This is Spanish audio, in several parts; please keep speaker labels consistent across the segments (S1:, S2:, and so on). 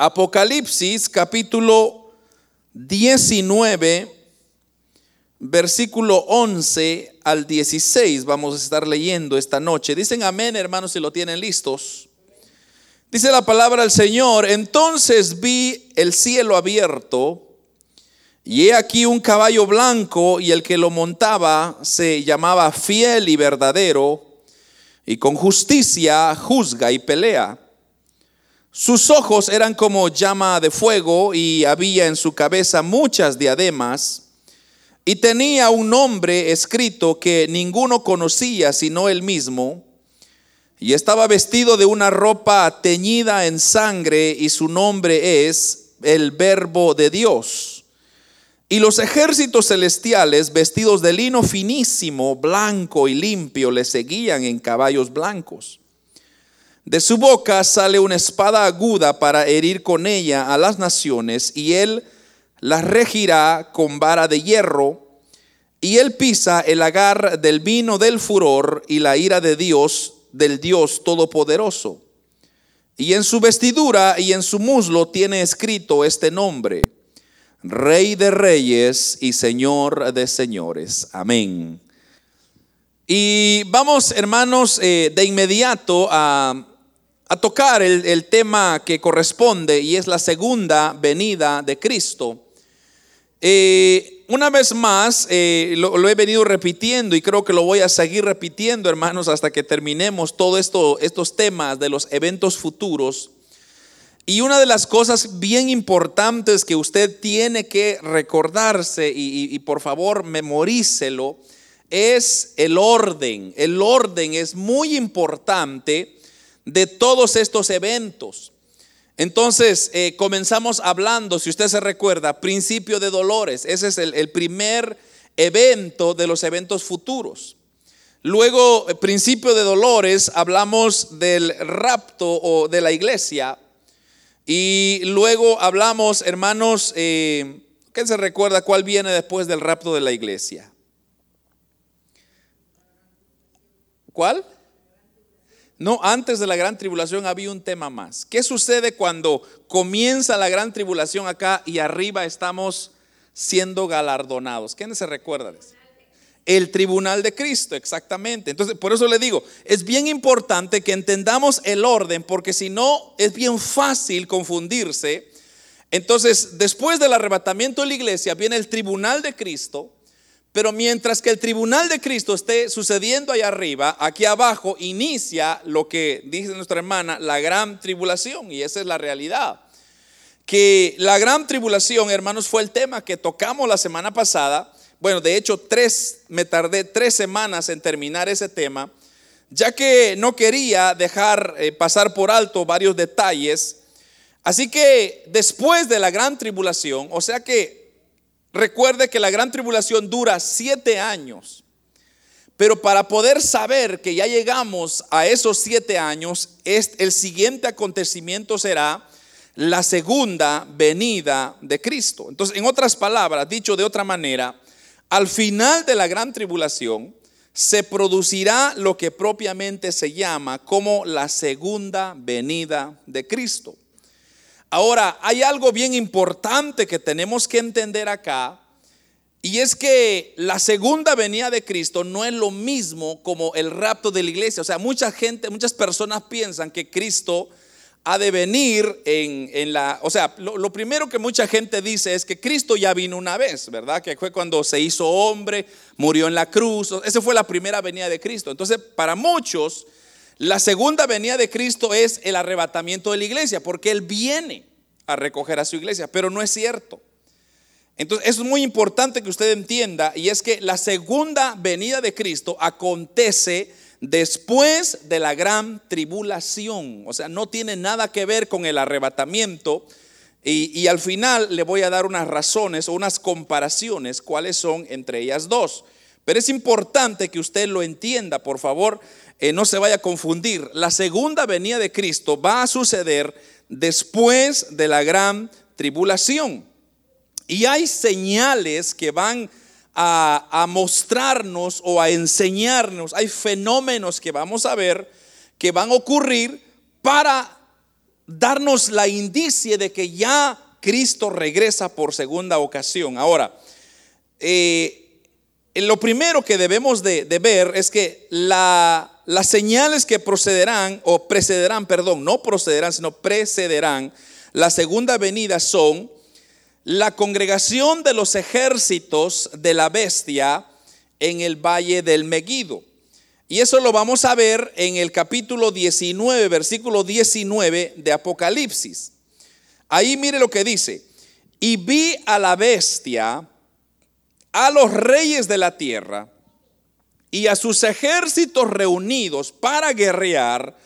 S1: Apocalipsis capítulo 19, versículo 11 al 16. Vamos a estar leyendo esta noche. Dicen amén, hermanos, si lo tienen listos. Dice la palabra del Señor, entonces vi el cielo abierto y he aquí un caballo blanco y el que lo montaba se llamaba fiel y verdadero y con justicia juzga y pelea. Sus ojos eran como llama de fuego y había en su cabeza muchas diademas y tenía un nombre escrito que ninguno conocía sino él mismo y estaba vestido de una ropa teñida en sangre y su nombre es el verbo de Dios. Y los ejércitos celestiales vestidos de lino finísimo, blanco y limpio le seguían en caballos blancos. De su boca sale una espada aguda para herir con ella a las naciones, y él las regirá con vara de hierro, y él pisa el agar del vino del furor y la ira de Dios, del Dios Todopoderoso. Y en su vestidura y en su muslo tiene escrito este nombre, Rey de Reyes y Señor de Señores. Amén. Y vamos, hermanos, eh, de inmediato a a tocar el, tema que corresponde y es la segunda venida de Cristo. Eh, una vez más, eh, lo, he venido repitiendo y creo que lo voy a seguir repitiendo, hermanos, hasta que terminemos todos esto, estos temas de los eventos futuros. Y una de las cosas bien importantes que usted tiene que recordarse y, y por favor memorícelo es el orden. El orden es muy importante de todos estos eventos. Entonces, eh, comenzamos hablando, si usted se recuerda, principio de dolores. Ese es el, primer evento de los eventos futuros. Luego, eh, principio de dolores, hablamos del rapto o de la iglesia. Y luego hablamos, hermanos, eh, ¿qué se recuerda cuál viene después del rapto de la iglesia? ¿Cuál? No, antes de la gran tribulación había un tema más. ¿Qué sucede cuando comienza la gran tribulación acá y arriba estamos siendo galardonados? ¿Quién se recuerda de eso? El tribunal de Cristo, exactamente. Entonces, por eso le digo, es bien importante que entendamos el orden, porque si no, es bien fácil confundirse. Entonces, después del arrebatamiento de la iglesia, viene el tribunal de Cristo pero mientras que el tribunal de Cristo esté sucediendo allá arriba, aquí abajo inicia lo que dice nuestra hermana, la gran tribulación. Y esa es la realidad. Que la gran tribulación, hermanos, fue el tema que tocamos la semana pasada. Bueno, de hecho, tres, me tardé tres semanas en terminar ese tema, ya que no quería dejar eh, pasar por alto varios detalles. Así que después de la gran tribulación, o sea que Recuerde que la gran tribulación dura siete años. Pero para poder saber que ya llegamos a esos siete años, el siguiente acontecimiento será la segunda venida de Cristo. Entonces, en otras palabras, dicho de otra manera, al final de la gran tribulación se producirá lo que propiamente se llama como la segunda venida de Cristo. Ahora, hay algo bien importante que tenemos que entender acá, y es que la segunda venida de Cristo no es lo mismo como el rapto de la iglesia. O sea, mucha gente, muchas personas piensan que Cristo ha de venir en, la... O sea, lo, lo, primero que mucha gente dice es que Cristo ya vino una vez, ¿verdad? Que fue cuando se hizo hombre, murió en la cruz. Esa fue la primera venida de Cristo. Entonces, para muchos la segunda venida de Cristo es el arrebatamiento de la iglesia, porque Él viene a recoger a su iglesia, pero no es cierto. Entonces, es muy importante que usted entienda, y es que la segunda venida de Cristo acontece después de la gran tribulación. O sea, no tiene nada que ver con el arrebatamiento. Y, al final le voy a dar unas razones o unas comparaciones, cuáles son entre ellas dos. Pero es importante que usted lo entienda, por favor, eh, no se vaya a confundir. La segunda venida de Cristo va a suceder después de la gran tribulación. Y hay señales que van a, mostrarnos o a enseñarnos, hay fenómenos que vamos a ver que van a ocurrir para darnos la indicie de que ya Cristo regresa por segunda ocasión. Ahora, eh, lo primero que debemos de, ver es que las señales que procederán, o precederán, perdón, no procederán, sino precederán la segunda venida son la congregación de los ejércitos de la bestia en el valle del Megido. Y eso lo vamos a ver en el capítulo 19, versículo 19 de Apocalipsis. Ahí mire lo que dice. Y vi a la bestia a los reyes de la tierra y a sus ejércitos reunidos para guerrear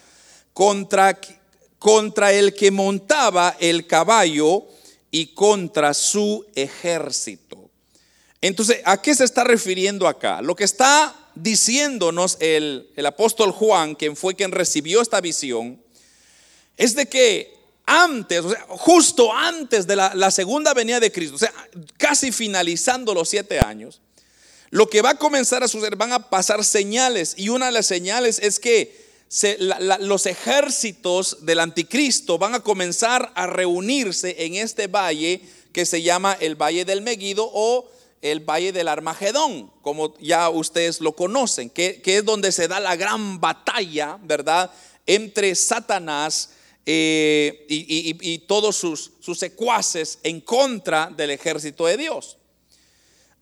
S1: contra, contra el que montaba el caballo y contra su ejército. Entonces, ¿a qué se está refiriendo acá? Lo que está diciéndonos el, el apóstol Juan, quien fue quien recibió esta visión, es de que antes, justo antes de la, segunda venida de Cristo, o sea, casi finalizando los siete años, lo que va a comenzar a suceder, van a pasar señales y una de las señales es que los ejércitos del anticristo van a comenzar a reunirse en este valle que se llama el Valle del Megido o el Valle del Armagedón, como ya ustedes lo conocen, que, que es donde se da la gran batalla, ¿verdad?, entre Satanás eh, y, todos sus, sus secuaces en contra del ejército de Dios.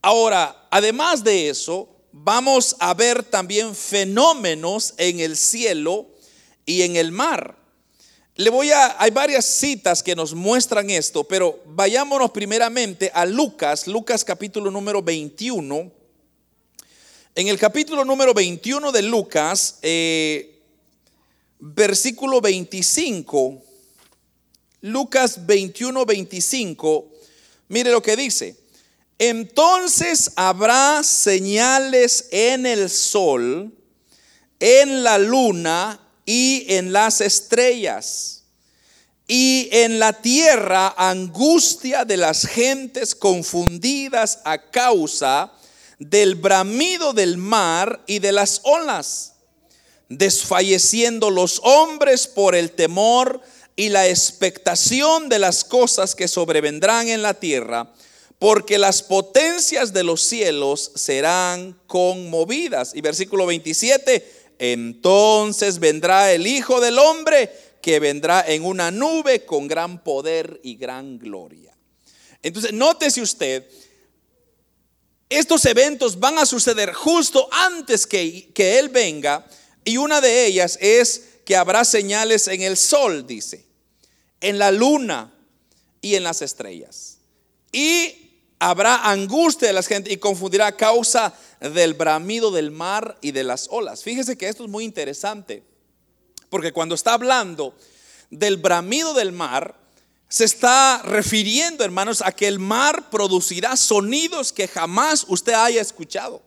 S1: Ahora, además de eso, vamos a ver también fenómenos en el cielo y en el mar. Le voy a, hay varias citas que nos muestran esto, pero vayámonos primeramente a Lucas, Lucas capítulo número 21. En el capítulo número 21 de Lucas, eh, versículo 25, Lucas 21, 25, mire lo que dice. Entonces habrá señales en el sol, en la luna y en las estrellas. Y en la tierra angustia de las gentes confundidas a causa del bramido del mar y de las olas desfalleciendo los hombres por el temor y la expectación de las cosas que sobrevendrán en la tierra, porque las potencias de los cielos serán conmovidas. Y versículo 27, entonces vendrá el Hijo del Hombre que vendrá en una nube con gran poder y gran gloria. Entonces, nótese usted, estos eventos van a suceder justo antes que, que Él venga y una de ellas es que habrá señales en el sol, dice, en la luna y en las estrellas. Y habrá angustia de la gente y confundirá a causa del bramido del mar y de las olas. Fíjese que esto es muy interesante, porque cuando está hablando del bramido del mar, se está refiriendo, hermanos, a que el mar producirá sonidos que jamás usted haya escuchado.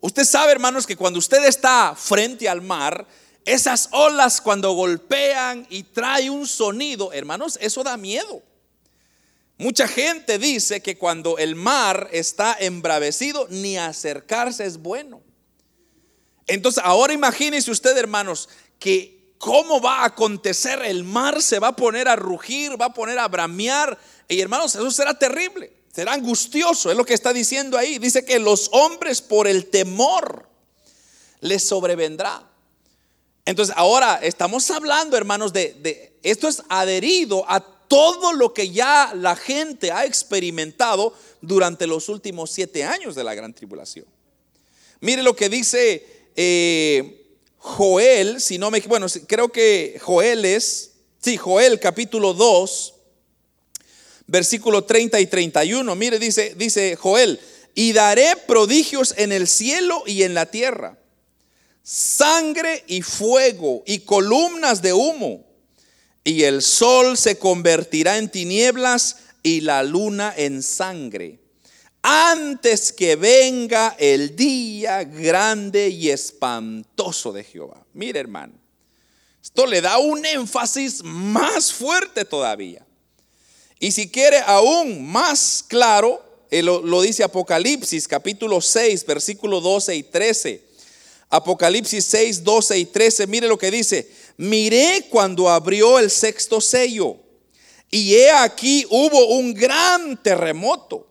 S1: Usted sabe, hermanos, que cuando usted está frente al mar, esas olas cuando golpean y trae un sonido, hermanos, eso da miedo. Mucha gente dice que cuando el mar está embravecido, ni acercarse es bueno. Entonces, ahora imagínese usted, hermanos, que cómo va a acontecer, el mar se va a poner a rugir, va a poner a bramear, y hermanos, eso será terrible será angustioso, es lo que está diciendo ahí. Dice que los hombres por el temor les sobrevendrá. Entonces ahora estamos hablando, hermanos, de, de, esto es adherido a todo lo que ya la gente ha experimentado durante los últimos siete años de la gran tribulación. Mire lo que dice eh, Joel, si no me bueno, creo que Joel es, sí, Joel capítulo 2, versículo 30 y 31. Mire, dice, dice Joel, y daré prodigios en el cielo y en la tierra, sangre y fuego y columnas de humo, y el sol se convertirá en tinieblas y la luna en sangre, antes que venga el día grande y espantoso de Jehová. Mire, hermano, esto le da un énfasis más fuerte todavía. Y si quiere aún más claro, eh, lo, dice Apocalipsis capítulo 6, versículo 12 y 13. Apocalipsis 6, 12 y 13, mire lo que dice. Miré cuando abrió el sexto sello y he aquí hubo un gran terremoto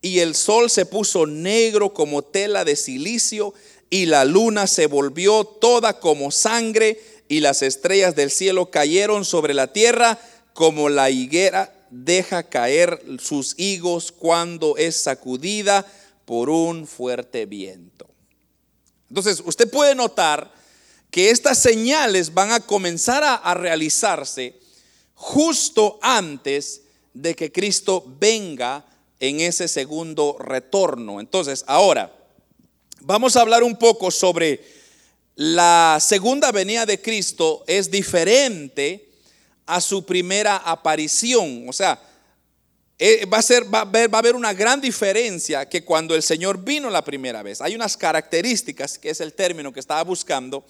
S1: y el sol se puso negro como tela de silicio y la luna se volvió toda como sangre y las estrellas del cielo cayeron sobre la tierra como la higuera deja caer sus higos cuando es sacudida por un fuerte viento. Entonces, usted puede notar que estas señales van a comenzar a, realizarse justo antes de que Cristo venga en ese segundo retorno. Entonces, ahora, vamos a hablar un poco sobre la segunda venida de Cristo es diferente a su primera aparición. O sea, eh, va a, ser, va, a haber, va a haber una gran diferencia que cuando el Señor vino la primera vez. Hay unas características, que es el término que estaba buscando.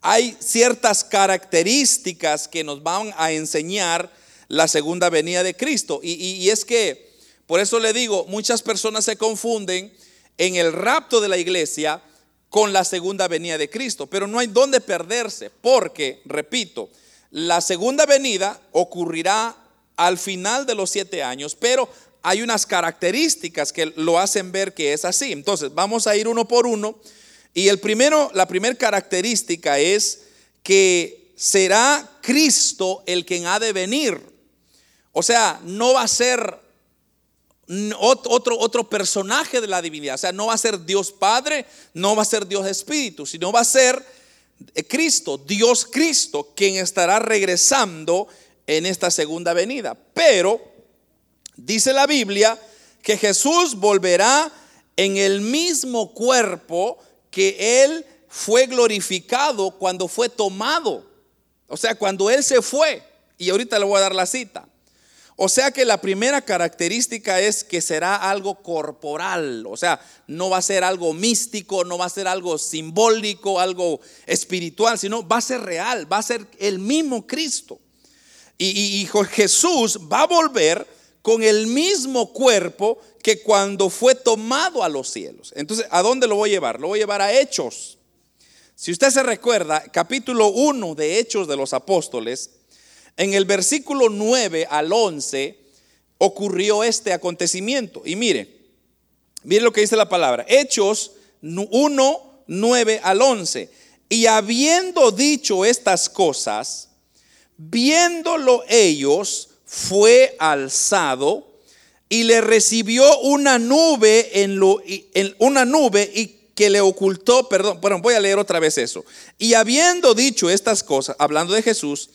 S1: Hay ciertas características que nos van a enseñar la segunda venida de Cristo. Y, es que, por eso le digo, muchas personas se confunden en el rapto de la iglesia con la segunda venida de Cristo. Pero no hay dónde perderse, porque, repito, la segunda venida ocurrirá al final de los siete años, pero hay unas características que lo hacen ver que es así. Entonces, vamos a ir uno por uno. Y el primero, la primera característica es que será Cristo el quien ha de venir. O sea, no va a ser otro, otro personaje de la divinidad. O sea, no va a ser Dios Padre, no va a ser Dios Espíritu, sino va a ser Cristo, Dios Cristo, quien estará regresando en esta segunda venida. Pero dice la Biblia que Jesús volverá en el mismo cuerpo que Él fue glorificado cuando fue tomado. O sea, cuando Él se fue. Y ahorita le voy a dar la cita. O sea que la primera característica es que será algo corporal, o sea, no va a ser algo místico, no va a ser algo simbólico, algo espiritual, sino va a ser real, va a ser el mismo Cristo. Y, Jesús va a volver con el mismo cuerpo que cuando fue tomado a los cielos. Entonces, ¿a dónde lo voy a llevar? Lo voy a llevar a Hechos. Si usted se recuerda, capítulo 1 de Hechos de los Apóstoles, en el versículo 9 al 11 ocurrió este acontecimiento. Y mire, mire lo que dice la palabra. Hechos 1, 9 al 11. Y habiendo dicho estas cosas, Viéndolo ellos, fue alzado y le recibió una nube en, lo, en una nube y que le ocultó, perdón, bueno, voy a leer otra vez eso. Y habiendo dicho estas cosas, hablando de Jesús,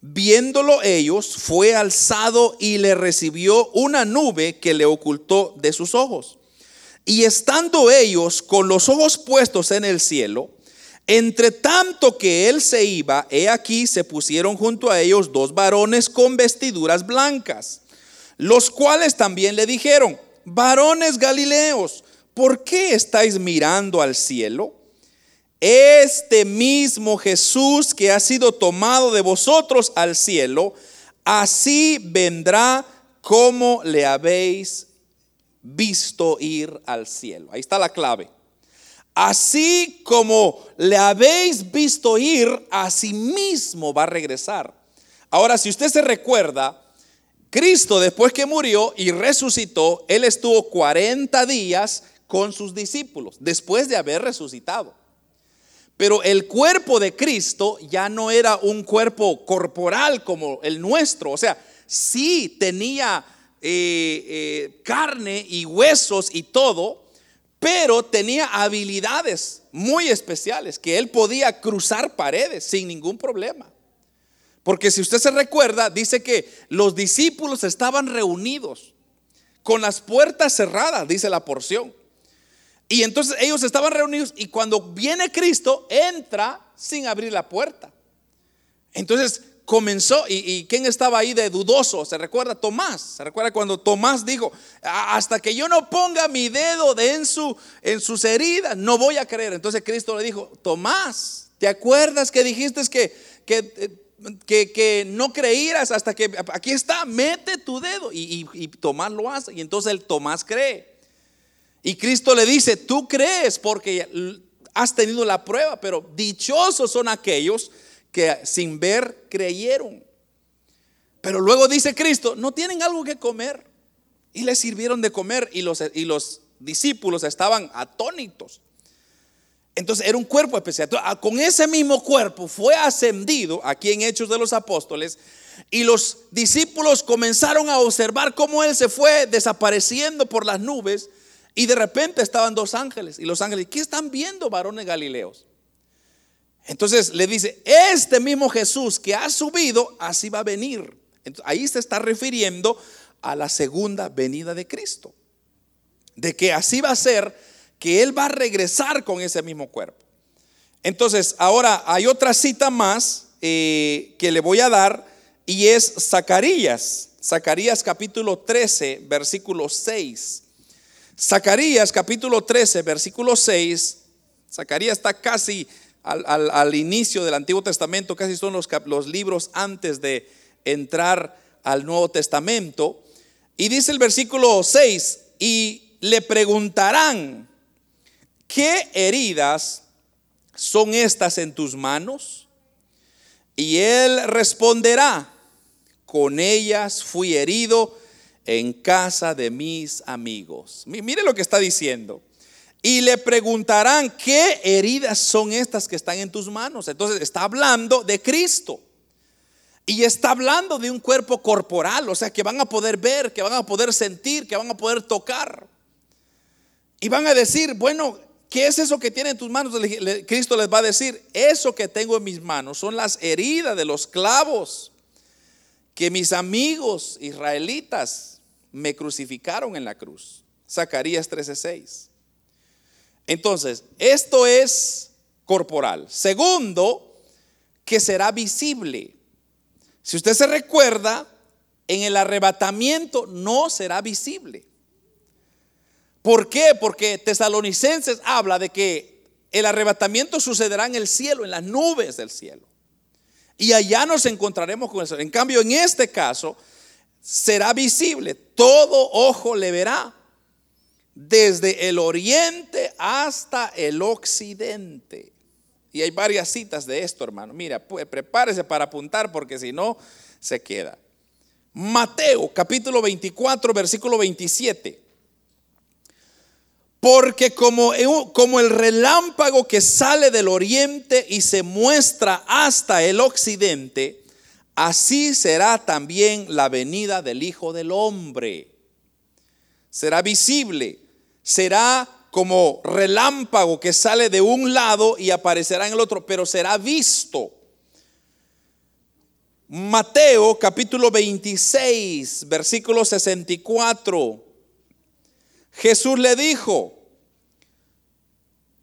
S1: viéndolo ellos, fue alzado y le recibió una nube que le ocultó de sus ojos. Y estando ellos con los ojos puestos en el cielo, entre tanto que él se iba, he aquí se pusieron junto a ellos dos varones con vestiduras blancas, los cuales también le dijeron, varones galileos, ¿por qué estáis mirando al cielo? Este mismo Jesús que ha sido tomado de vosotros al cielo, así vendrá como le habéis visto ir al cielo. Ahí está la clave así como le habéis visto ir, así mismo va a regresar. Ahora, si usted se recuerda, Cristo después que murió y resucitó, él estuvo 40 días con sus discípulos, después de haber resucitado. Pero el cuerpo de Cristo ya no era un cuerpo corporal como el nuestro, o sea, sí tenía eh, eh, carne y huesos y todo, pero tenía habilidades muy especiales, que él podía cruzar paredes sin ningún problema. Porque si usted se recuerda, dice que los discípulos estaban reunidos con las puertas cerradas, dice la porción. Y entonces ellos estaban reunidos y cuando viene Cristo, entra sin abrir la puerta. Entonces comenzó, y, quién estaba ahí de dudoso, se recuerda Tomás, se recuerda cuando Tomás dijo, hasta que yo no ponga mi dedo de en, su, en sus heridas, no voy a creer. Entonces Cristo le dijo, Tomás, ¿te acuerdas que dijiste que, que, que, que no creíras hasta que, aquí está, mete tu dedo? Y, y Tomás lo hace, y entonces el Tomás cree. Y Cristo le dice, tú crees porque has tenido la prueba, pero dichosos son aquellos que sin ver creyeron. Pero luego dice Cristo, no tienen algo que comer. Y les sirvieron de comer y los, y los discípulos estaban atónitos. Entonces era un cuerpo especial. con ese mismo cuerpo fue ascendido aquí en Hechos de los Apóstoles y los discípulos comenzaron a observar cómo él se fue desapareciendo por las nubes y de repente estaban dos ángeles y los ángeles, ¿qué están viendo varones galileos? Entonces le dice, este mismo Jesús que ha subido, así va a venir. ahí se está refiriendo a la segunda venida de Cristo. De que así va a ser que Él va a regresar con ese mismo cuerpo. Entonces, ahora hay otra cita más eh, que le voy a dar y es Zacarías. Zacarías capítulo 13, versículo 6. Zacarías capítulo 13, versículo 6. Zacarías está casi al, inicio del Antiguo Testamento, casi son los, los libros antes de entrar al Nuevo Testamento. Y dice el versículo 6, y le preguntarán, ¿qué heridas son estas en tus manos? Y él responderá, con ellas fui herido en casa de mis amigos. Mire lo que está diciendo. Y le preguntarán, ¿qué heridas son estas que están en tus manos? Entonces está hablando de Cristo. Y está hablando de un cuerpo corporal, o sea, que van a poder ver, que van a poder sentir, que van a poder tocar. Y van a decir, bueno, ¿qué es eso que tiene en tus manos? Cristo les va a decir, eso que tengo en mis manos son las heridas de los clavos que mis amigos israelitas me crucificaron en la cruz. Zacarías 13:6. Entonces, esto es corporal. Segundo, que será visible. Si usted se recuerda, en el arrebatamiento no será visible. ¿Por qué? Porque Tesalonicenses habla de que el arrebatamiento sucederá en el cielo, en las nubes del cielo. Y allá nos encontraremos con eso. En cambio, en este caso, será visible. Todo ojo le verá desde el oriente hasta el occidente. Y hay varias citas de esto, hermano. Mira, prepárese para apuntar porque si no, se queda. Mateo capítulo 24, versículo 27. Porque como, como el relámpago que sale del oriente y se muestra hasta el occidente, así será también la venida del Hijo del Hombre. Será visible será como relámpago que sale de un lado y aparecerá en el otro, pero será visto. Mateo capítulo 26, versículo 64. Jesús le dijo,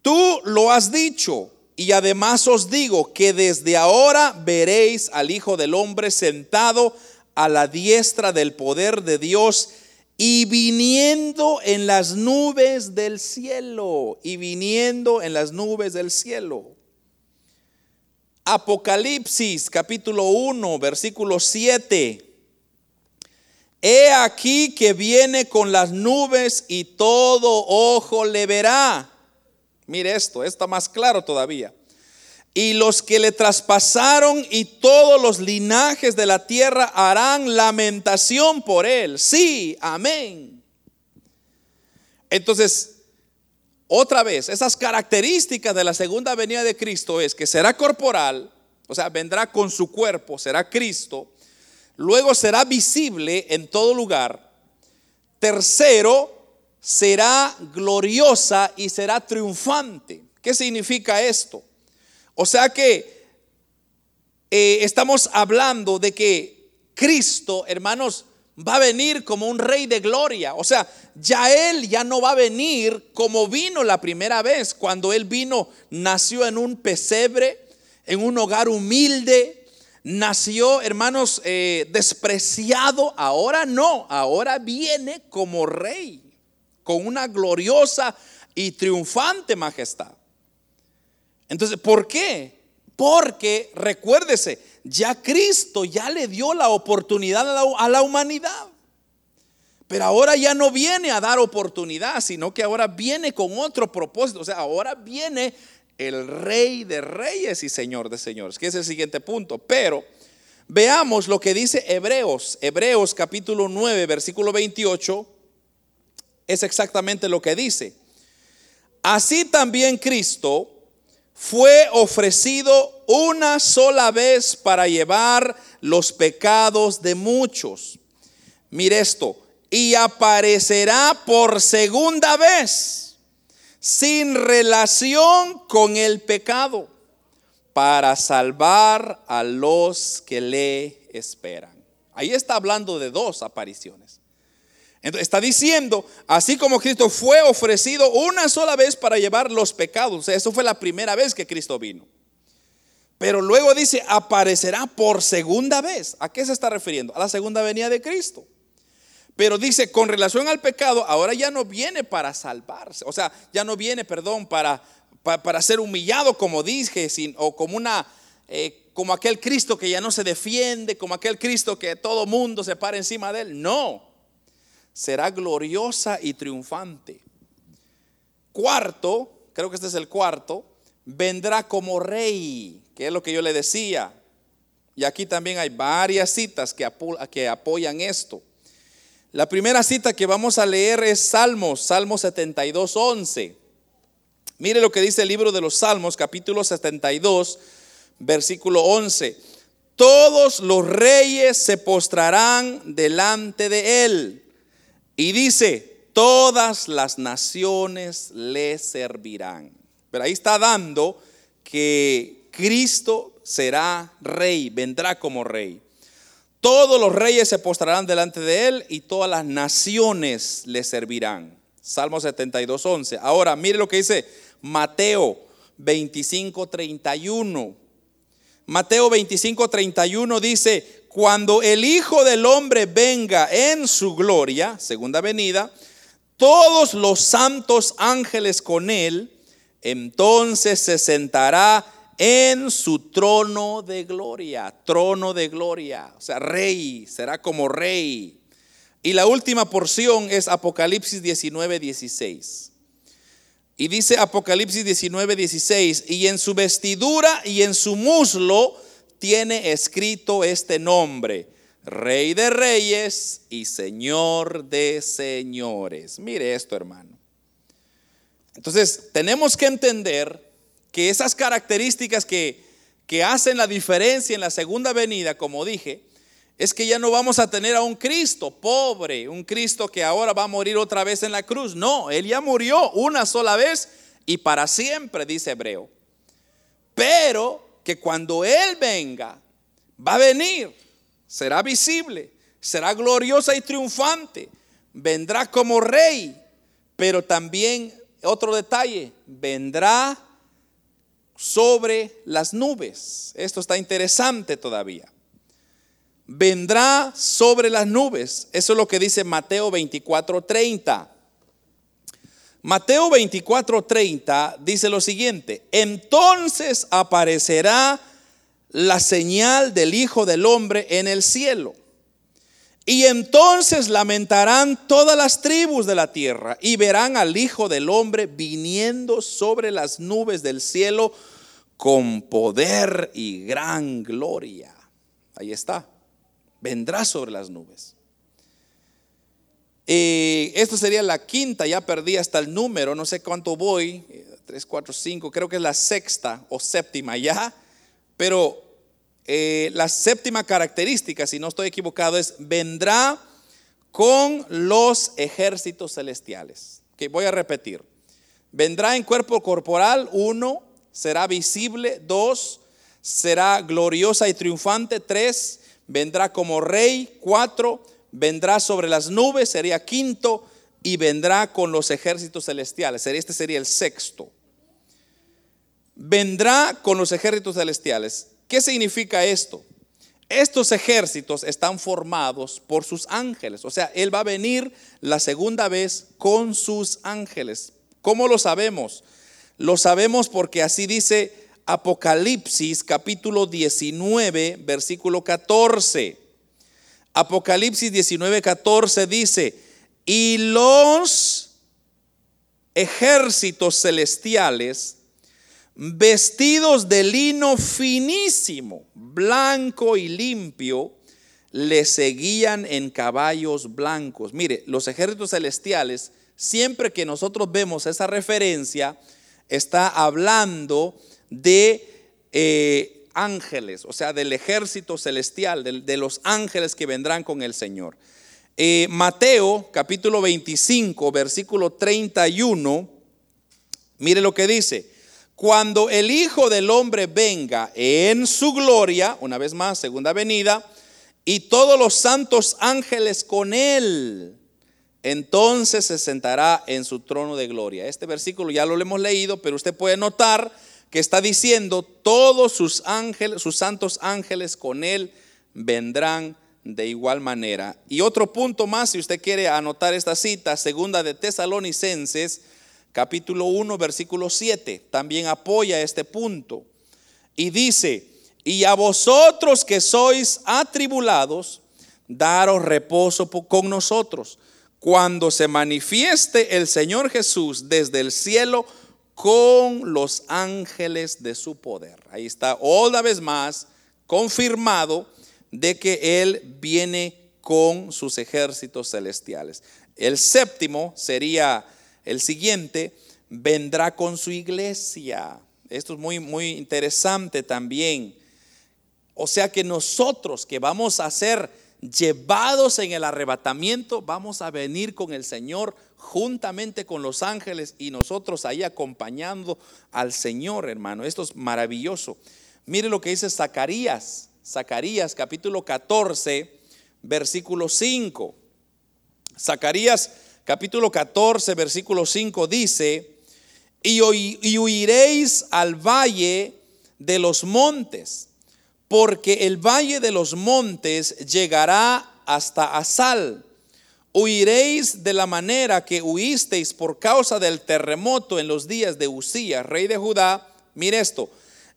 S1: tú lo has dicho y además os digo que desde ahora veréis al Hijo del Hombre sentado a la diestra del poder de Dios y viniendo en las nubes del cielo, y viniendo en las nubes del cielo. Apocalipsis capítulo 1, versículo 7. He aquí que viene con las nubes y todo ojo le verá. Mire esto, está más claro todavía y los que le traspasaron y todos los linajes de la tierra harán lamentación por él. Sí, amén. Entonces, otra vez, esas características de la segunda venida de Cristo es que será corporal, o sea, vendrá con su cuerpo, será Cristo. Luego será visible en todo lugar. Tercero, será gloriosa y será triunfante. ¿Qué significa esto? O sea que eh, estamos hablando de que Cristo, hermanos, va a venir como un rey de gloria. O sea, ya Él ya no va a venir como vino la primera vez. Cuando Él vino, nació en un pesebre, en un hogar humilde. Nació, hermanos, eh, despreciado. Ahora no, ahora viene como rey, con una gloriosa y triunfante majestad. Entonces, ¿por qué? Porque recuérdese, ya Cristo ya le dio la oportunidad a la, humanidad. Pero ahora ya no viene a dar oportunidad, sino que ahora viene con otro propósito. O sea, ahora viene el rey de reyes y señor de señores, que es el siguiente punto. Pero veamos lo que dice Hebreos, Hebreos capítulo 9, versículo 28, es exactamente lo que dice. Así también Cristo fue ofrecido una sola vez para llevar los pecados de muchos. Mire esto, y aparecerá por segunda vez sin relación con el pecado para salvar a los que le esperan. Ahí está hablando de dos apariciones. Entonces está diciendo, así como Cristo fue ofrecido una sola vez para llevar los pecados, o sea, eso fue la primera vez que Cristo vino. Pero luego dice, aparecerá por segunda vez. ¿A qué se está refiriendo? A la segunda venida de Cristo. Pero dice, con relación al pecado, ahora ya no viene para salvarse. O sea, ya no viene, perdón, para, para, ser humillado, como dije, o como una... Eh, como aquel Cristo que ya no se defiende, como aquel Cristo que todo mundo se para encima de él. No, será gloriosa y triunfante. Cuarto, creo que este es el cuarto, vendrá como rey, que es lo que yo le decía. Y aquí también hay varias citas que apoyan esto. La primera cita que vamos a leer es Salmos, Salmos 72, 11. Mire lo que dice el libro de los Salmos, capítulo 72, versículo 11. Todos los reyes se postrarán delante de él y dice, todas las naciones le servirán. Pero ahí está dando que Cristo será rey, vendrá como rey. Todos los reyes se postrarán delante de él y todas las naciones le servirán. Salmo 72, 11. Ahora, mire lo que dice Mateo 25, 31. Mateo 25, 31 dice, cuando el Hijo del Hombre venga en su gloria, segunda venida, todos los santos ángeles con él, entonces se sentará en su trono de gloria, trono de gloria, o sea, rey, será como rey. Y la última porción es Apocalipsis 19, 16. Y dice Apocalipsis 19, 16, y en su vestidura y en su muslo tiene escrito este nombre, Rey de Reyes y Señor de Señores. Mire esto, hermano. Entonces, tenemos que entender que esas características que, que hacen la diferencia en la segunda venida, como dije, es que ya no vamos a tener a un Cristo pobre, un Cristo que ahora va a morir otra vez en la cruz. No, Él ya murió una sola vez y para siempre, dice Hebreo. Pero que cuando Él venga, va a venir, será visible, será gloriosa y triunfante, vendrá como rey, pero también, otro detalle, vendrá sobre las nubes. Esto está interesante todavía. Vendrá sobre las nubes. Eso es lo que dice Mateo 24:30. Mateo 24:30 dice lo siguiente, entonces aparecerá la señal del Hijo del Hombre en el cielo. Y entonces lamentarán todas las tribus de la tierra y verán al Hijo del Hombre viniendo sobre las nubes del cielo con poder y gran gloria. Ahí está, vendrá sobre las nubes. Eh, esto sería la quinta, ya perdí hasta el número, no sé cuánto voy, 3, 4, 5, creo que es la sexta o séptima ya, pero eh, la séptima característica, si no estoy equivocado, es vendrá con los ejércitos celestiales. Que voy a repetir. Vendrá en cuerpo corporal, uno, será visible, dos, será gloriosa y triunfante, tres, vendrá como rey, cuatro, vendrá sobre las nubes, sería quinto, y vendrá con los ejércitos celestiales. Este sería el sexto. Vendrá con los ejércitos celestiales. ¿Qué significa esto? Estos ejércitos están formados por sus ángeles. O sea, Él va a venir la segunda vez con sus ángeles. ¿Cómo lo sabemos? Lo sabemos porque así dice Apocalipsis capítulo 19, versículo 14. Apocalipsis 19, 14 dice, y los ejércitos celestiales vestidos de lino finísimo, blanco y limpio, le seguían en caballos blancos. Mire, los ejércitos celestiales, siempre que nosotros vemos esa referencia, está hablando de eh, ángeles, o sea, del ejército celestial, de, los ángeles que vendrán con el Señor. Eh, Mateo capítulo 25, versículo 31, mire lo que dice. Cuando el Hijo del Hombre venga en su gloria, una vez más, segunda venida, y todos los santos ángeles con él, entonces se sentará en su trono de gloria. Este versículo ya lo hemos leído, pero usted puede notar que está diciendo, todos sus ángeles, sus santos ángeles con él vendrán de igual manera. Y otro punto más, si usted quiere anotar esta cita, segunda de Tesalonicenses, capítulo 1, versículo 7, también apoya este punto. Y dice, y a vosotros que sois atribulados, daros reposo con nosotros cuando se manifieste el Señor Jesús desde el cielo con los ángeles de su poder. Ahí está otra vez más confirmado de que Él viene con sus ejércitos celestiales. El séptimo sería el siguiente, vendrá con su iglesia. Esto es muy, muy interesante también. O sea que nosotros que vamos a ser llevados en el arrebatamiento, vamos a venir con el Señor juntamente con los ángeles y nosotros ahí acompañando al Señor, hermano. Esto es maravilloso. Mire lo que dice Zacarías, Zacarías capítulo 14, versículo 5. Zacarías capítulo 14, versículo 5 dice, y, huiréis al valle de los montes porque el valle de los montes llegará hasta Asal. Huiréis de la manera que huisteis por causa del terremoto en los días de Usías, rey de Judá. Mire esto.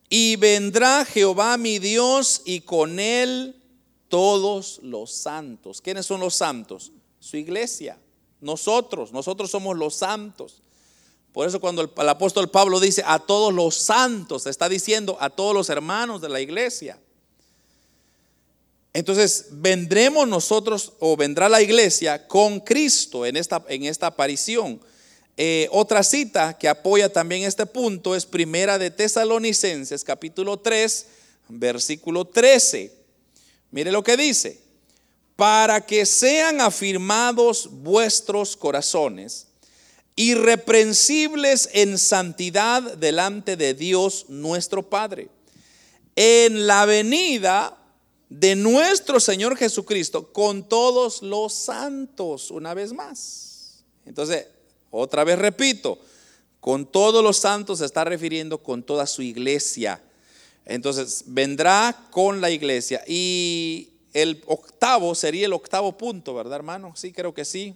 S1: Y vendrá Jehová mi Dios y con él todos los santos. ¿Quiénes son los santos? Su iglesia. Nosotros, nosotros somos los santos. Por eso cuando el, apóstol Pablo dice a todos los santos, está diciendo a todos los hermanos de la iglesia. Entonces vendremos nosotros o vendrá la iglesia con Cristo en esta, en esta aparición. Eh, otra cita que apoya también este punto es Primera de Tesalonicenses capítulo 3 versículo 13. Mire lo que dice. Para que sean afirmados vuestros corazones irreprensibles en santidad delante de Dios nuestro Padre. En la venida de nuestro Señor Jesucristo con todos los santos, una vez más. Entonces, otra vez repito, con todos los santos se está refiriendo con toda su iglesia. Entonces, vendrá con la iglesia. Y el octavo sería el octavo punto, ¿verdad, hermano? Sí, creo que sí.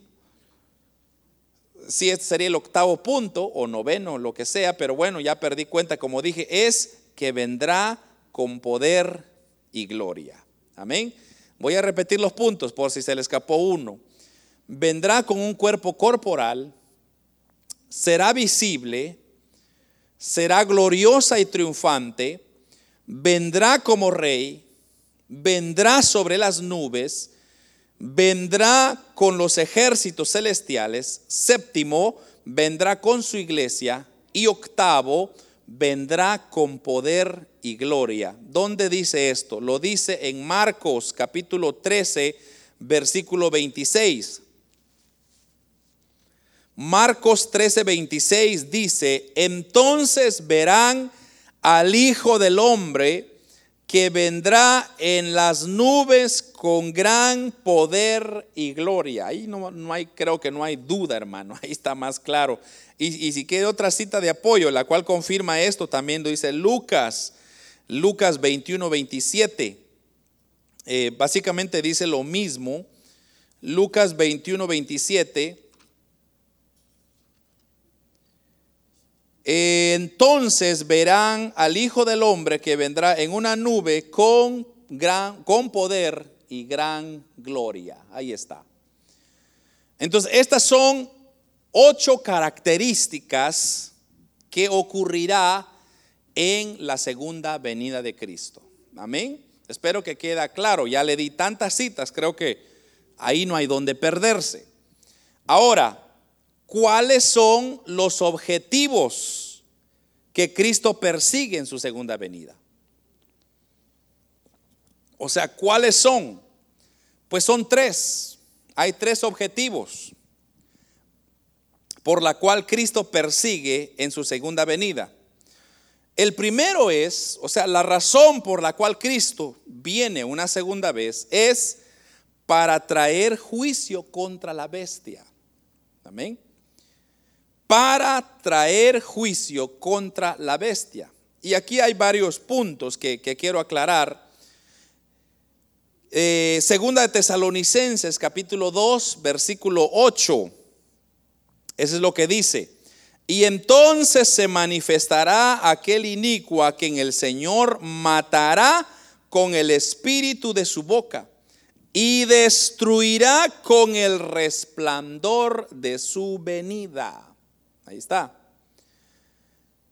S1: Sí, este sería el octavo punto o noveno, lo que sea, pero bueno, ya perdí cuenta, como dije, es que vendrá con poder y gloria. Amén. Voy a repetir los puntos por si se le escapó uno. Vendrá con un cuerpo corporal, será visible, será gloriosa y triunfante, vendrá como rey, vendrá sobre las nubes, vendrá con los ejércitos celestiales, séptimo, vendrá con su iglesia y octavo, vendrá con poder y gloria. ¿Dónde dice esto? Lo dice en Marcos capítulo 13, versículo 26. Marcos 13, 26 dice, entonces verán al Hijo del Hombre que vendrá en las nubes con gran poder y gloria. Ahí no, no, hay, creo que no hay duda, hermano, ahí está más claro. Y, si queda otra cita de apoyo, la cual confirma esto, también lo dice Lucas, Lucas 21, 27. Eh, básicamente dice lo mismo. Lucas 21, 27. Entonces verán al Hijo del Hombre que vendrá en una nube con, gran, con poder y gran gloria. Ahí está. Entonces, estas son ocho características que ocurrirá en la segunda venida de Cristo. Amén. Espero que queda claro. Ya le di tantas citas, creo que ahí no hay donde perderse. Ahora, ¿cuáles son los objetivos que Cristo persigue en su segunda venida? O sea, ¿cuáles son? Pues son tres. Hay tres objetivos por la cual Cristo persigue en su segunda venida. El primero es, o sea, la razón por la cual Cristo viene una segunda vez es para traer juicio contra la bestia. Amén. Para traer juicio contra la bestia. Y aquí hay varios puntos que, quiero aclarar. Eh, segunda de Tesalonicenses capítulo 2 versículo 8. Eso es lo que dice. Y entonces se manifestará aquel inicuo a quien el Señor matará con el espíritu de su boca y destruirá con el resplandor de su venida. Ahí está.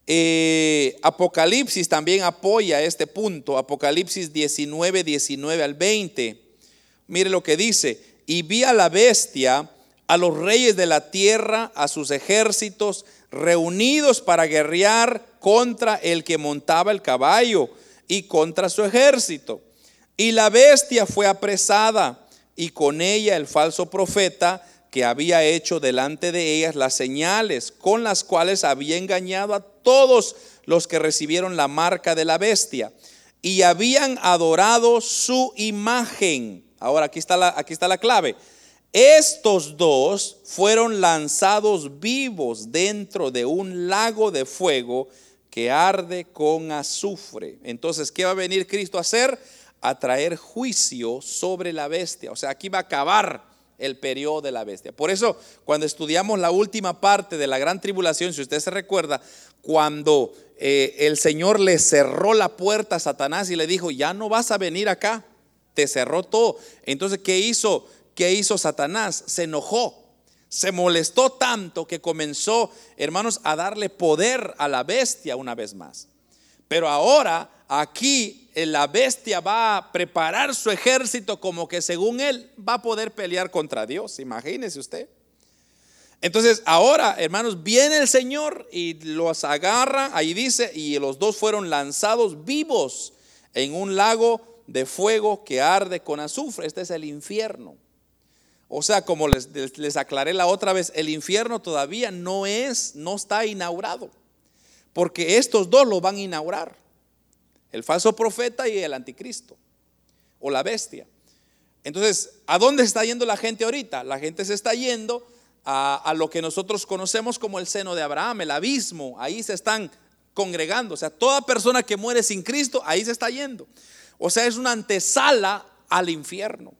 S1: Eh, Apocalipsis también apoya este punto. Apocalipsis 19, 19 al 20. Mire lo que dice. Y vi a la bestia, a los reyes de la tierra, a sus ejércitos, reunidos para guerrear contra el que montaba el caballo y contra su ejército. Y la bestia fue apresada y con ella el falso profeta que había hecho delante de ellas las señales con las cuales había engañado a todos los que recibieron la marca de la bestia y habían adorado su imagen. Ahora aquí está la, aquí está la clave. Estos dos fueron lanzados vivos dentro de un lago de fuego que arde con azufre. Entonces, ¿qué va a venir Cristo a hacer? A traer juicio sobre la bestia. O sea, aquí va a acabar el periodo de la bestia. Por eso, cuando estudiamos la última parte de la gran tribulación, si usted se recuerda, cuando eh, el Señor le cerró la puerta a Satanás y le dijo, ya no vas a venir acá, te cerró todo. Entonces, ¿qué hizo? ¿qué hizo Satanás? Se enojó. Se molestó tanto que comenzó, hermanos, a darle poder a la bestia una vez más. Pero ahora aquí la bestia va a preparar su ejército como que según él va a poder pelear contra Dios. Imagínese usted. Entonces ahora, hermanos, viene el Señor y los agarra, ahí dice, y los dos fueron lanzados vivos en un lago de fuego que arde con azufre. Este es el infierno. O sea, como les, les, aclaré la otra vez, el infierno todavía no es, no está inaugurado. Porque estos dos lo van a inaugurar. El falso profeta y el anticristo. O la bestia. Entonces, ¿a dónde está yendo la gente ahorita? La gente se está yendo a, a, lo que nosotros conocemos como el seno de Abraham, el abismo. Ahí se están congregando. O sea, toda persona que muere sin Cristo, ahí se está yendo. O sea, es una antesala al infierno.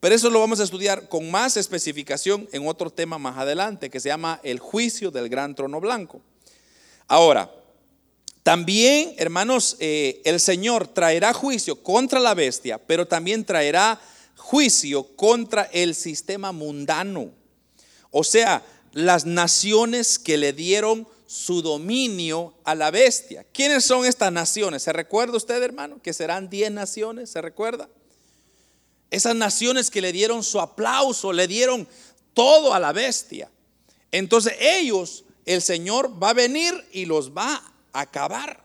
S1: Pero eso lo vamos a estudiar con más especificación en otro tema más adelante, que se llama el juicio del gran trono blanco. Ahora, también, hermanos, eh, el Señor traerá juicio contra la bestia, pero también traerá juicio contra el sistema mundano. O sea, las naciones que le dieron su dominio a la bestia. ¿Quiénes son estas naciones? ¿Se recuerda usted, hermano? Que serán diez naciones, ¿se recuerda? Esas naciones que le dieron su aplauso, le dieron todo a la bestia. Entonces ellos, el Señor va a venir y los va acabar.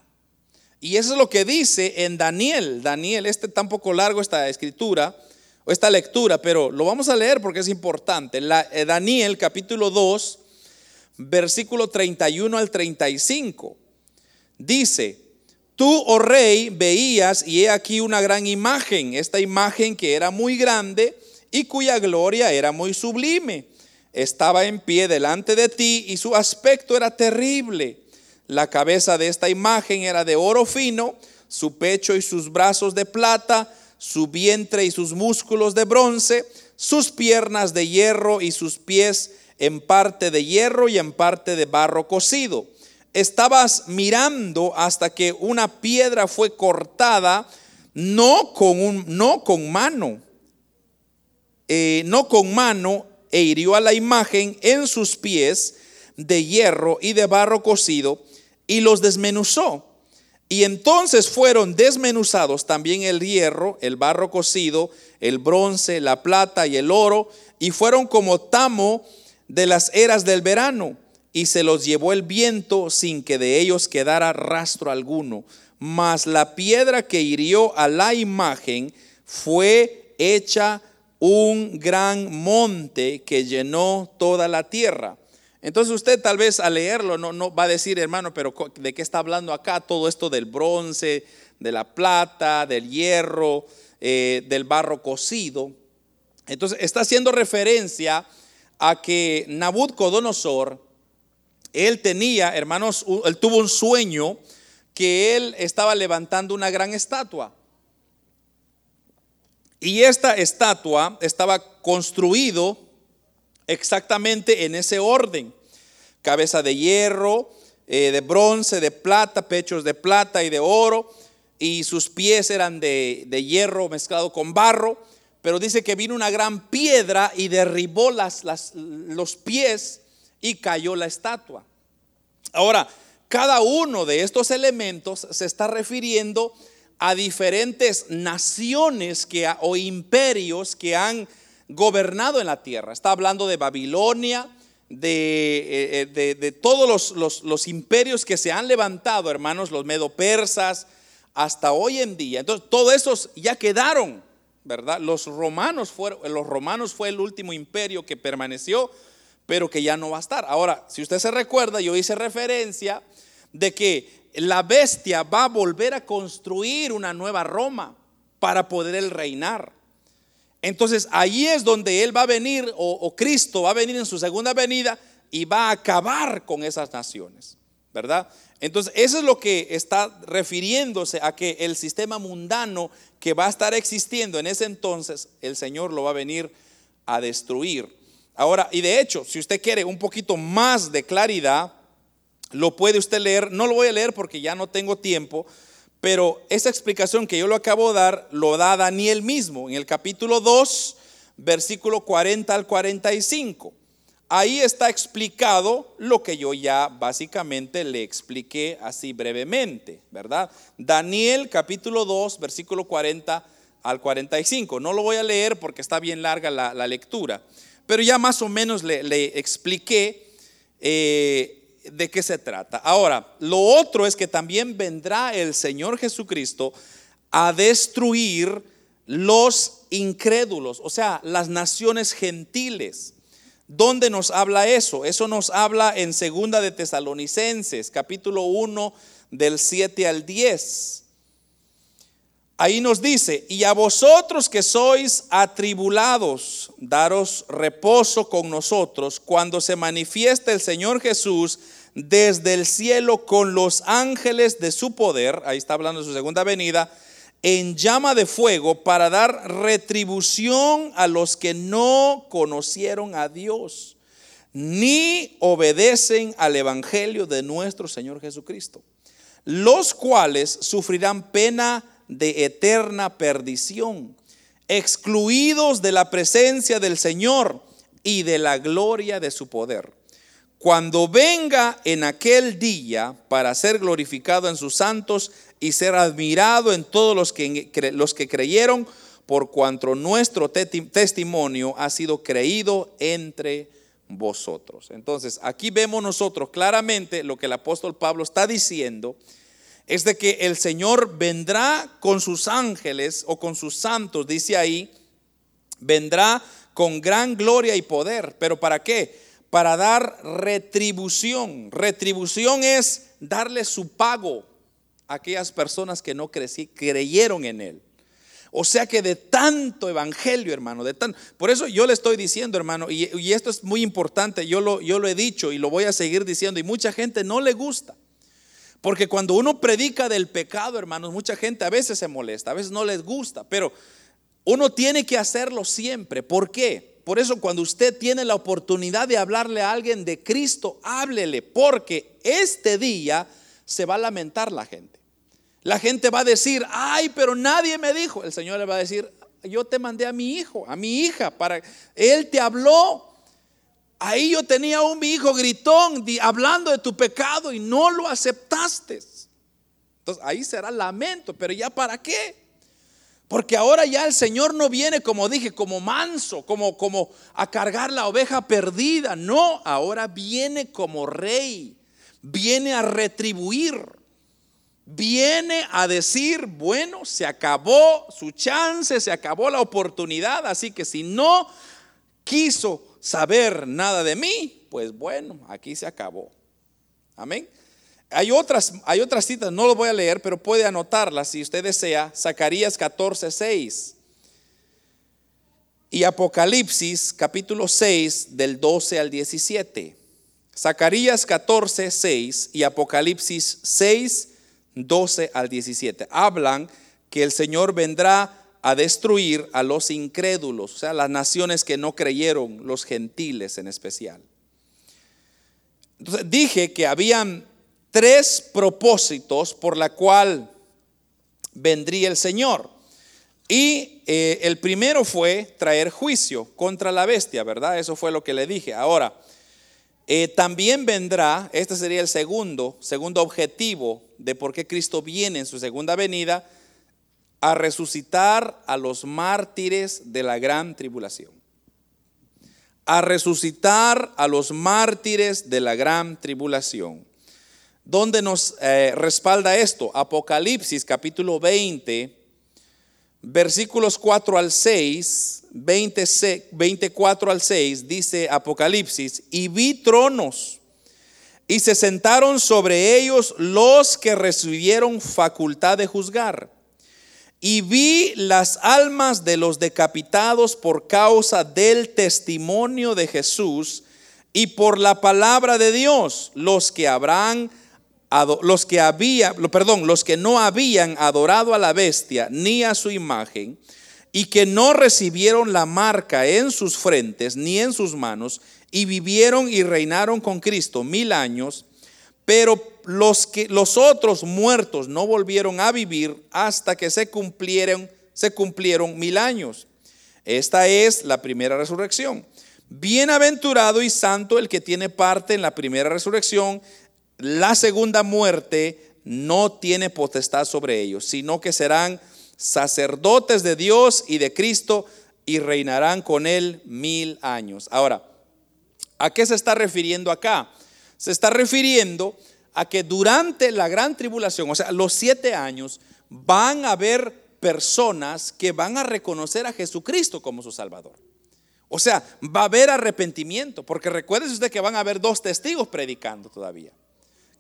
S1: Y eso es lo que dice en Daniel. Daniel, este tan poco largo esta escritura o esta lectura, pero lo vamos a leer porque es importante. La, eh, Daniel capítulo 2, versículo 31 al 35. Dice, Tú, oh rey, veías y he aquí una gran imagen, esta imagen que era muy grande y cuya gloria era muy sublime. Estaba en pie delante de ti y su aspecto era terrible. La cabeza de esta imagen era de oro fino, su pecho y sus brazos de plata, su vientre y sus músculos de bronce, sus piernas de hierro y sus pies en parte de hierro y en parte de barro cocido. Estabas mirando hasta que una piedra fue cortada, no con, no con mano, eh, no con mano, e hirió a la imagen en sus pies de hierro y de barro cocido y los desmenuzó. Y entonces fueron desmenuzados también el hierro, el barro cocido, el bronce, la plata y el oro, y fueron como tamo de las eras del verano, y se los llevó el viento sin que de ellos quedara rastro alguno. Mas la piedra que hirió a la imagen fue hecha un gran monte que llenó toda la tierra. Entonces usted tal vez al leerlo no, no va a decir, hermano, pero ¿de qué está hablando acá? Todo esto del bronce, de la plata, del hierro, eh, del barro cocido. Entonces está haciendo referencia a que Nabucodonosor, él tenía, hermanos, él tuvo un sueño que él estaba levantando una gran estatua. Y esta estatua estaba construido exactamente en ese orden. Cabeza de hierro, eh, de bronce, de plata, pechos de plata y de oro, y sus pies eran de, hierro mezclado con barro. Pero dice que vino una gran piedra y derribó las, los pies y cayó la estatua. Ahora, cada uno de estos elementos se está refiriendo a diferentes naciones que, o imperios que han gobernado en la tierra. Está hablando de Babilonia, de, eh, eh, todos los, imperios que se han levantado, hermanos, los medo-persas, hasta hoy en día. Entonces, todos esos ya quedaron, ¿verdad? Los romanos, fueron, los romanos fue el último imperio que permaneció, pero que ya no va a estar. Ahora, si usted se recuerda, yo hice referencia de que la bestia va a volver a construir una nueva Roma para poder reinar. Entonces ahí es donde Él va a venir, o, Cristo va a venir en su segunda venida y va a acabar con esas naciones, ¿verdad? Entonces eso es lo que está refiriéndose a que el sistema mundano que va a estar existiendo en ese entonces, el Señor lo va a venir a destruir. Ahora, y de hecho, si usted quiere un poquito más de claridad, lo puede usted leer, no lo voy a leer porque ya no tengo tiempo, pero esa explicación que yo lo acabo de dar lo da Daniel mismo en el capítulo 2, versículo 40 al 45. Ahí está explicado lo que yo ya básicamente le expliqué así brevemente, ¿verdad? Daniel capítulo 2, versículo 40 al 45. No lo voy a leer porque está bien larga la, lectura, pero ya más o menos le, expliqué eh, de qué se trata. Ahora, lo otro es que también vendrá el Señor Jesucristo a destruir los incrédulos, o sea, las naciones gentiles. ¿Dónde nos habla eso? Eso nos habla en segunda de Tesalonicenses, capítulo 1 del 7 al 10. Ahí nos dice, y a vosotros que sois atribulados, daros reposo con nosotros cuando se manifieste el Señor Jesús desde el cielo con los ángeles de su poder, ahí está hablando de su segunda venida, en llama de fuego para dar retribución a los que no conocieron a Dios, ni obedecen al Evangelio de nuestro Señor Jesucristo, los cuales sufrirán pena de eterna perdición, excluidos de la presencia del Señor y de la gloria de su poder. Cuando venga en aquel día para ser glorificado en sus santos y ser admirado en todos los que, los que creyeron, por cuanto nuestro testimonio ha sido creído entre vosotros. Entonces, aquí vemos nosotros claramente lo que el apóstol Pablo está diciendo es de que el Señor vendrá con sus ángeles o con sus santos, dice ahí, vendrá con gran gloria y poder. ¿Pero para qué? Para dar retribución. Retribución es darle su pago a aquellas personas que no creyeron en Él. O sea que de tanto evangelio, hermano, de tan, por eso yo le estoy diciendo, hermano, y, esto es muy importante, yo lo he dicho y lo voy a seguir diciendo, y mucha gente no le gusta. Porque cuando uno predica del pecado, hermanos, mucha gente a veces se molesta, a veces no les gusta, pero uno tiene que hacerlo siempre. ¿Por qué? Por eso cuando usted tiene la oportunidad de hablarle a alguien de Cristo, háblele, porque este día se va a lamentar la gente. La gente va a decir, ay, pero nadie me dijo. El Señor le va a decir, yo te mandé a mi hijo, a mi hija, para, Él te habló. Ahí yo tenía un hijo gritón hablando de tu pecado y no lo aceptaste. Entonces ahí será lamento, pero ya para qué? Porque ahora ya el Señor no viene, como dije, como manso, como, como a cargar la oveja perdida. No, ahora viene como rey, viene a retribuir, viene a decir, bueno, se acabó su chance, se acabó la oportunidad, así que si no quiso saber nada de mí, pues bueno, aquí se acabó. Amén. Hay otras, hay otras citas, no lo voy a leer, pero puede anotarlas si usted desea. Zacarías 14, 6. Y Apocalipsis capítulo 6 del 12 al 17. Zacarías 14, 6 y Apocalipsis 6, 12 al 17. Hablan que el Señor vendrá a destruir a los incrédulos, o sea, las naciones que no creyeron, los gentiles en especial. Entonces dije que habían tres propósitos por la cual vendría el Señor. Y eh, el primero fue traer juicio contra la bestia, ¿verdad? Eso fue lo que le dije. Ahora, eh, también vendrá, este sería el segundo, segundo objetivo de por qué Cristo viene en su segunda venida, a resucitar a los mártires de la gran tribulación. A resucitar a los mártires de la gran tribulación. ¿Dónde nos eh, respalda esto? Apocalipsis capítulo 20, versículos 4 al 6, 20, 24 al 6, dice Apocalipsis, y vi tronos, y se sentaron sobre ellos los que recibieron facultad de juzgar. Y vi las almas de los decapitados por causa del testimonio de Jesús y por la palabra de Dios, los que habrán los que había, perdón, los que no habían adorado a la bestia ni a su imagen y que no recibieron la marca en sus frentes ni en sus manos y vivieron y reinaron con Cristo mil años, pero los que los otros muertos no volvieron a vivir hasta que se cumplieron se cumplieron mil años. Esta es la primera resurrección. Bienaventurado y santo el que tiene parte en la primera resurrección la segunda muerte no tiene potestad sobre ellos, sino que serán sacerdotes de Dios y de Cristo y reinarán con él mil años. Ahora, ¿a qué se está refiriendo acá? Se está refiriendo a que durante la gran tribulación, o sea, los siete años, van a haber personas que van a reconocer a Jesucristo como su Salvador. O sea, va a haber arrepentimiento, porque recuerde usted que van a haber dos testigos predicando todavía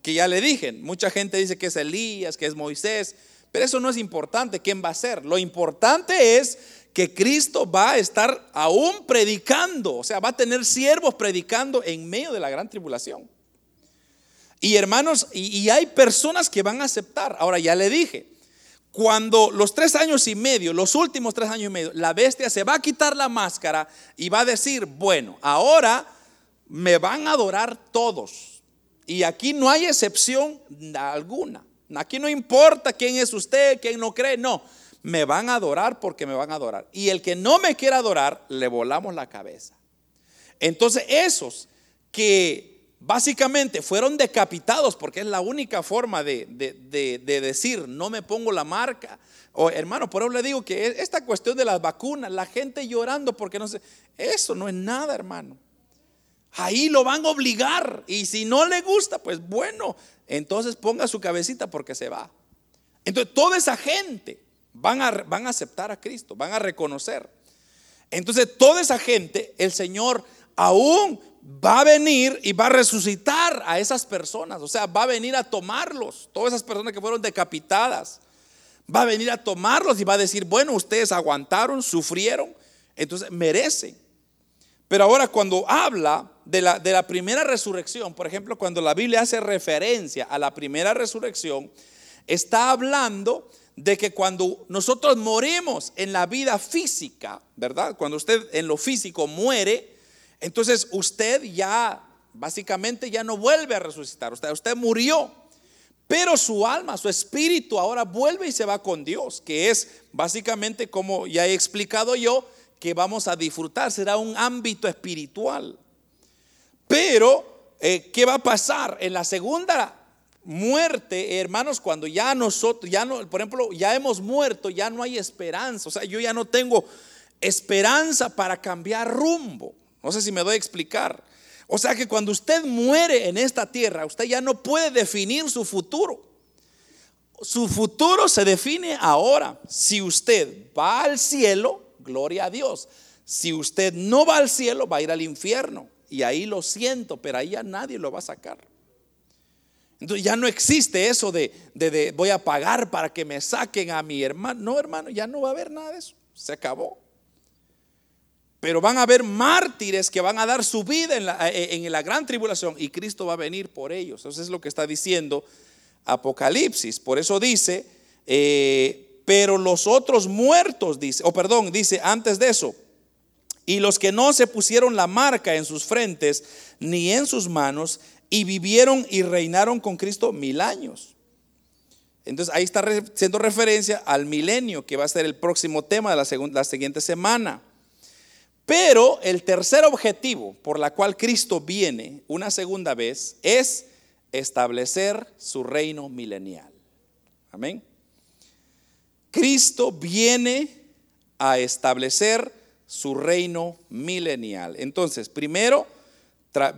S1: que ya le dije, mucha gente dice que es Elías, que es Moisés, pero eso no es importante, ¿quién va a ser? Lo importante es que Cristo va a estar aún predicando, o sea, va a tener siervos predicando en medio de la gran tribulación. Y hermanos, y, hay personas que van a aceptar. Ahora ya le dije, cuando los tres años y medio, los últimos tres años y medio, la bestia se va a quitar la máscara y va a decir, bueno, ahora me van a adorar todos y aquí no hay excepción alguna. Aquí no importa quién es usted, quién no cree, no. Me van a adorar porque me van a adorar. Y el que no me quiera adorar, le volamos la cabeza. Entonces esos que básicamente fueron decapitados, porque es la única forma de, decir, no me pongo la marca. O hermano, por eso le digo que esta cuestión de las vacunas, la gente llorando porque no sé, eso no es nada, hermano. Ahí lo van a obligar. Y si no le gusta, pues bueno, entonces ponga su cabecita porque se va. Entonces toda esa gente van a, van a aceptar a Cristo, van a reconocer. Entonces toda esa gente, el Señor aún va a venir y va a resucitar a esas personas. O sea, va a venir a tomarlos. Todas esas personas que fueron decapitadas. Va a venir a tomarlos y va a decir, bueno, ustedes aguantaron, sufrieron, entonces merecen. Pero ahora cuando habla de la, de la primera resurrección, por ejemplo, cuando la Biblia hace referencia a la primera resurrección, está hablando de que cuando nosotros morimos en la vida física, ¿verdad? Cuando usted en lo físico muere, entonces usted ya básicamente ya no vuelve a resucitar. Usted, usted murió. Pero su alma, su espíritu ahora vuelve y se va con Dios, que es básicamente como ya he explicado yo, que vamos a disfrutar, será un ámbito espiritual. Pero, eh, ¿qué va a pasar? En la segunda muerte, hermanos, cuando ya nosotros, ya no, por ejemplo, ya hemos muerto, ya no hay esperanza. O sea, yo ya no tengo esperanza para cambiar rumbo. No sé si me doy a explicar. O sea que cuando usted muere en esta tierra, usted ya no puede definir su futuro. Su futuro se define ahora. Si usted va al cielo, gloria a Dios. Si usted no va al cielo, va a ir al infierno. Y ahí lo siento, pero ahí ya nadie lo va a sacar. Entonces ya no existe eso de, de, voy a pagar para que me saquen a mi hermano. No, hermano, ya no va a haber nada de eso. Se acabó. Pero van a haber mártires que van a dar su vida en la, eh, en la gran tribulación y Cristo va a venir por ellos. Eso es lo que está diciendo Apocalipsis. Por eso dice, eh, pero los otros muertos, dice, o perdón, dice antes de eso, y los que no se pusieron la marca en sus frentes ni en sus manos y vivieron y reinaron con Cristo mil años. Entonces ahí está siendo referencia al milenio, que va a ser el próximo tema de la, la siguiente semana. Pero el tercer objetivo por la cual Cristo viene una segunda vez es establecer su reino milenial. Amén. Cristo viene a establecer su reino milenial. Entonces, primero,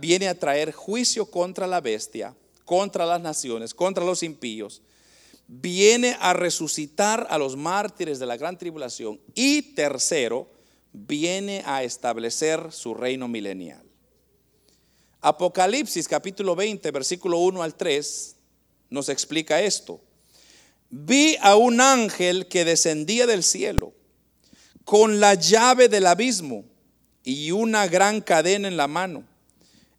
S1: viene a traer juicio contra la bestia, contra las naciones, contra los impíos. Viene a resucitar a los mártires de la gran tribulación. Y tercero, viene a establecer su reino milenial. Apocalipsis capítulo 20, versículo 1 al 3 nos explica esto. Vi a un ángel que descendía del cielo con la llave del abismo y una gran cadena en la mano.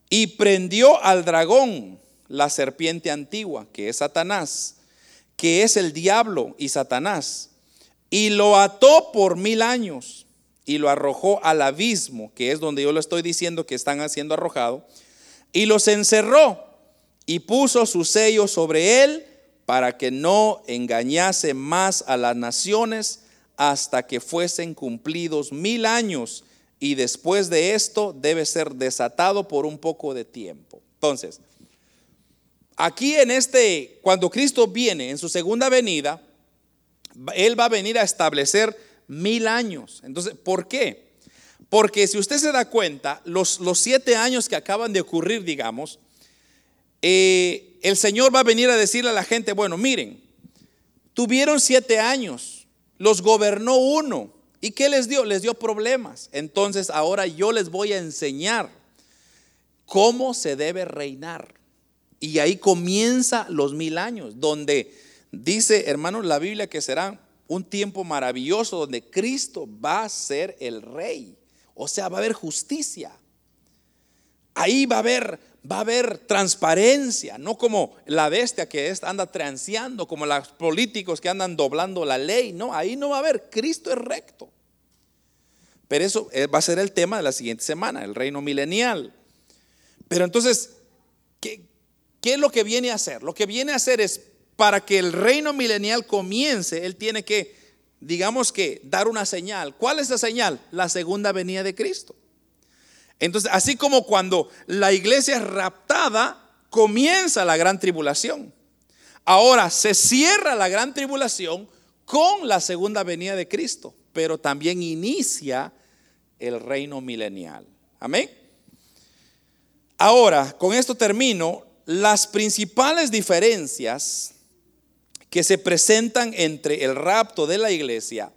S1: Y prendió al dragón, la serpiente antigua, que es Satanás, que es el diablo y Satanás, y lo ató por mil años y lo arrojó al abismo, que es donde yo lo estoy diciendo que están haciendo arrojado, y los encerró y puso su sello sobre él para que no engañase más a las naciones hasta que fuesen cumplidos mil años y después de esto debe ser desatado por un poco de tiempo. Entonces, aquí en este, cuando Cristo viene en su segunda venida, Él va a venir a establecer mil años. Entonces, ¿por qué? Porque si usted se da cuenta, los, los siete años que acaban de ocurrir, digamos, eh, el Señor va a venir a decirle a la gente, bueno, miren, tuvieron siete años, los gobernó uno. ¿Y qué les dio? Les dio problemas. Entonces ahora yo les voy a enseñar cómo se debe reinar. Y ahí comienza los mil años, donde dice, hermanos, la Biblia que será un tiempo maravilloso donde Cristo va a ser el rey. O sea, va a haber justicia. Ahí va a haber va a haber transparencia, no como la bestia que anda transeando, como los políticos que andan doblando la ley. No, ahí no va a haber. Cristo es recto. Pero eso eh, va a ser el tema de la siguiente semana, el reino milenial. Pero entonces, ¿qué, ¿qué es lo que viene a hacer? Lo que viene a hacer es, para que el reino milenial comience, Él tiene que, digamos que, dar una señal. ¿Cuál es la señal? La segunda venida de Cristo. Entonces, así como cuando la iglesia es raptada, comienza la gran tribulación. Ahora se cierra la gran tribulación con la segunda venida de Cristo, pero también inicia el reino milenial. Amén. Ahora, con esto termino. Las principales diferencias que se presentan entre el rapto de la iglesia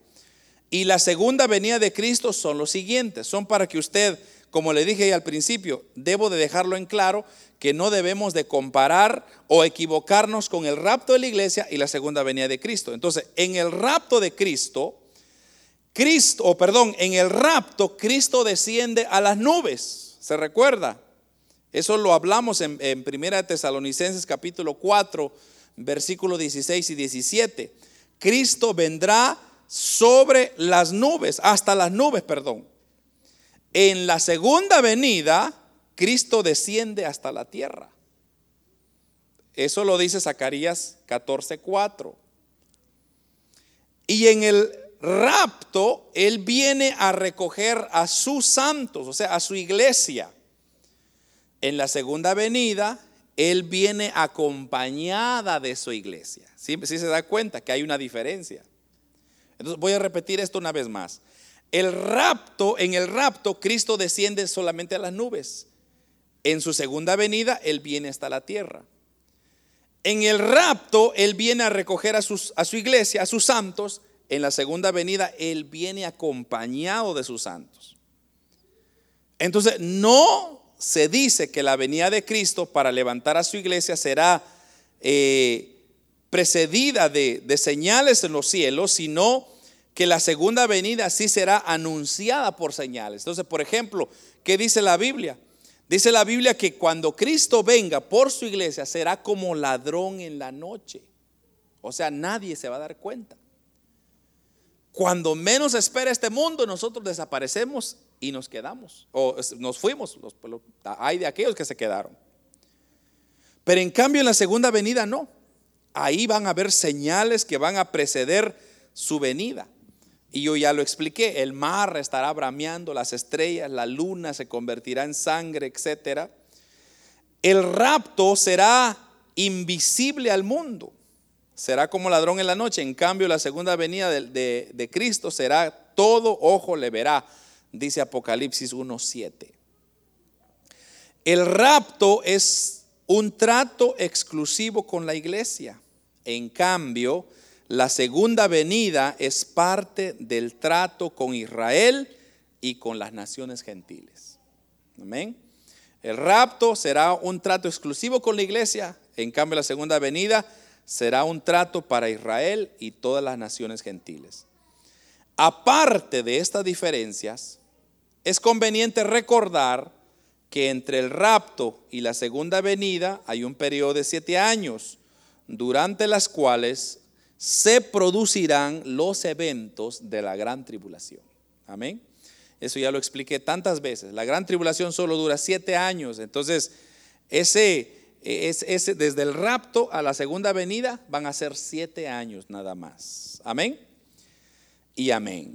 S1: y la segunda venida de Cristo son los siguientes. Son para que usted como le dije al principio, debo de dejarlo en claro que no debemos de comparar o equivocarnos con el rapto de la iglesia y la segunda venida de Cristo. Entonces, en el rapto de Cristo, Cristo, o perdón, en el rapto Cristo desciende a las nubes. ¿Se recuerda? Eso lo hablamos en, Primera Tesalonicenses capítulo 4, versículos 16 y 17. Cristo vendrá sobre las nubes, hasta las nubes, perdón. En la segunda venida, Cristo desciende hasta la tierra. Eso lo dice Zacarías 14:4. Y en el rapto, Él viene a recoger a sus santos, o sea, a su iglesia. En la segunda venida, Él viene acompañada de su iglesia. ¿Sí, se da cuenta que hay una diferencia? Entonces voy a repetir esto una vez más. El rapto, en el rapto, Cristo desciende solamente a las nubes. En su segunda venida, Él viene hasta la tierra. En el rapto, Él viene a recoger a, sus, a su iglesia, a sus santos. En la segunda venida, Él viene acompañado de sus santos. Entonces, no se dice que la venida de Cristo para levantar a su iglesia será eh, precedida de, de señales en los cielos, sino que la segunda venida sí será anunciada por señales. Entonces, por ejemplo, ¿qué dice la Biblia? Dice la Biblia que cuando Cristo venga por su iglesia será como ladrón en la noche. O sea, nadie se va a dar cuenta. Cuando menos espera este mundo, nosotros desaparecemos y nos quedamos. O nos fuimos. hay de aquellos que se quedaron. Pero en cambio en la segunda venida no. Ahí van a haber señales que van a preceder su venida. Y yo ya lo expliqué, el mar estará brameando, las estrellas, la luna se convertirá en sangre, etc. El rapto será invisible al mundo, será como ladrón en la noche. En cambio, la segunda venida de, de Cristo será todo ojo le verá, dice Apocalipsis 1.7. El rapto es un trato exclusivo con la iglesia. En cambio, la segunda venida es parte del trato con Israel y con las naciones gentiles. Amén. El rapto será un trato exclusivo con la iglesia, en cambio la segunda venida será un trato para Israel y todas las naciones gentiles. Aparte de estas diferencias, es conveniente recordar que entre el rapto y la segunda venida hay un periodo de siete años, durante las cuales se producirán los eventos de la gran tribulación. Amén. Eso ya lo expliqué tantas veces. La gran tribulación solo dura siete años. Entonces, ese, ese, desde el rapto a la segunda venida van a ser siete años nada más. Amén. Y amén.